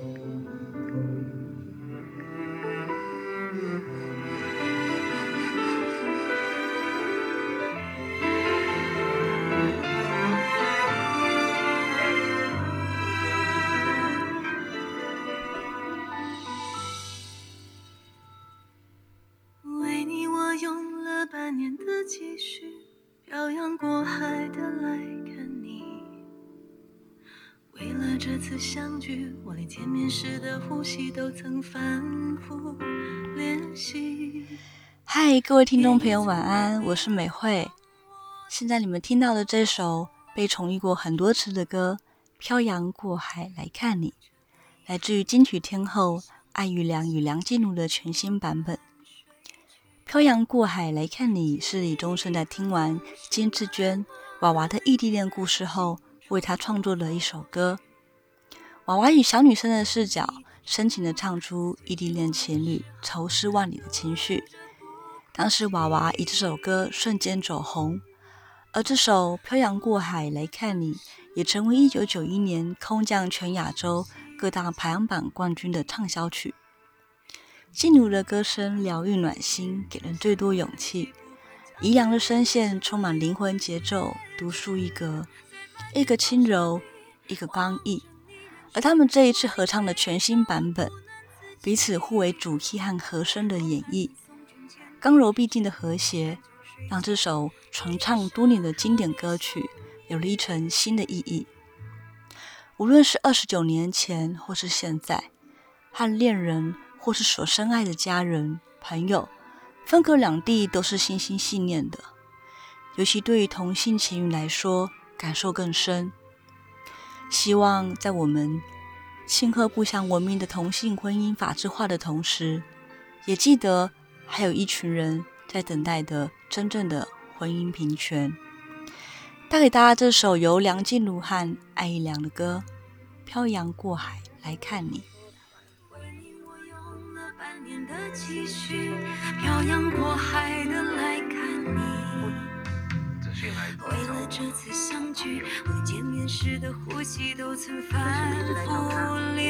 为你我用了半年的积蓄漂洋过海的来这次相聚，我连见面时的呼吸都曾反复练习。嗨，各位听众朋友，晚安，我是美惠。现在你们听到的这首被重译过很多次的歌《漂洋过海来看你》，来自于金曲天后艾玉良与梁静茹的全新版本。《漂洋过海来看你》是李宗盛在听完金志娟娃娃的异地恋故事后，为他创作的一首歌。娃娃以小女生的视角，深情地唱出异地恋情侣愁思万里的情绪。当时娃娃以这首歌瞬间走红，而这首《漂洋过海来看你》也成为1991年空降全亚洲各大排行榜冠军的畅销曲。静茹的歌声疗愈暖心，给人最多勇气；怡阳的声线充满灵魂节奏，独树一格，一个轻柔，一个刚毅。而他们这一次合唱的全新版本，彼此互为主题和和声的演绎。刚柔并济的和谐，让这首传唱多年的经典歌曲有了一层新的意义。无论是二十九年前，或是现在，和恋人或是所深爱的家人、朋友分隔两地，都是心心细念的。尤其对于同性情侣来说，感受更深。希望在我们庆贺不祥文明的同性婚姻法制化的同时，也记得。还有一群人在等待的真正的婚姻平权。带给大家这首由梁静茹和艾怡良的歌《漂洋过海来看你》。漂洋过海的来看你，为了这次相聚，我见面时的呼吸都曾反复练习。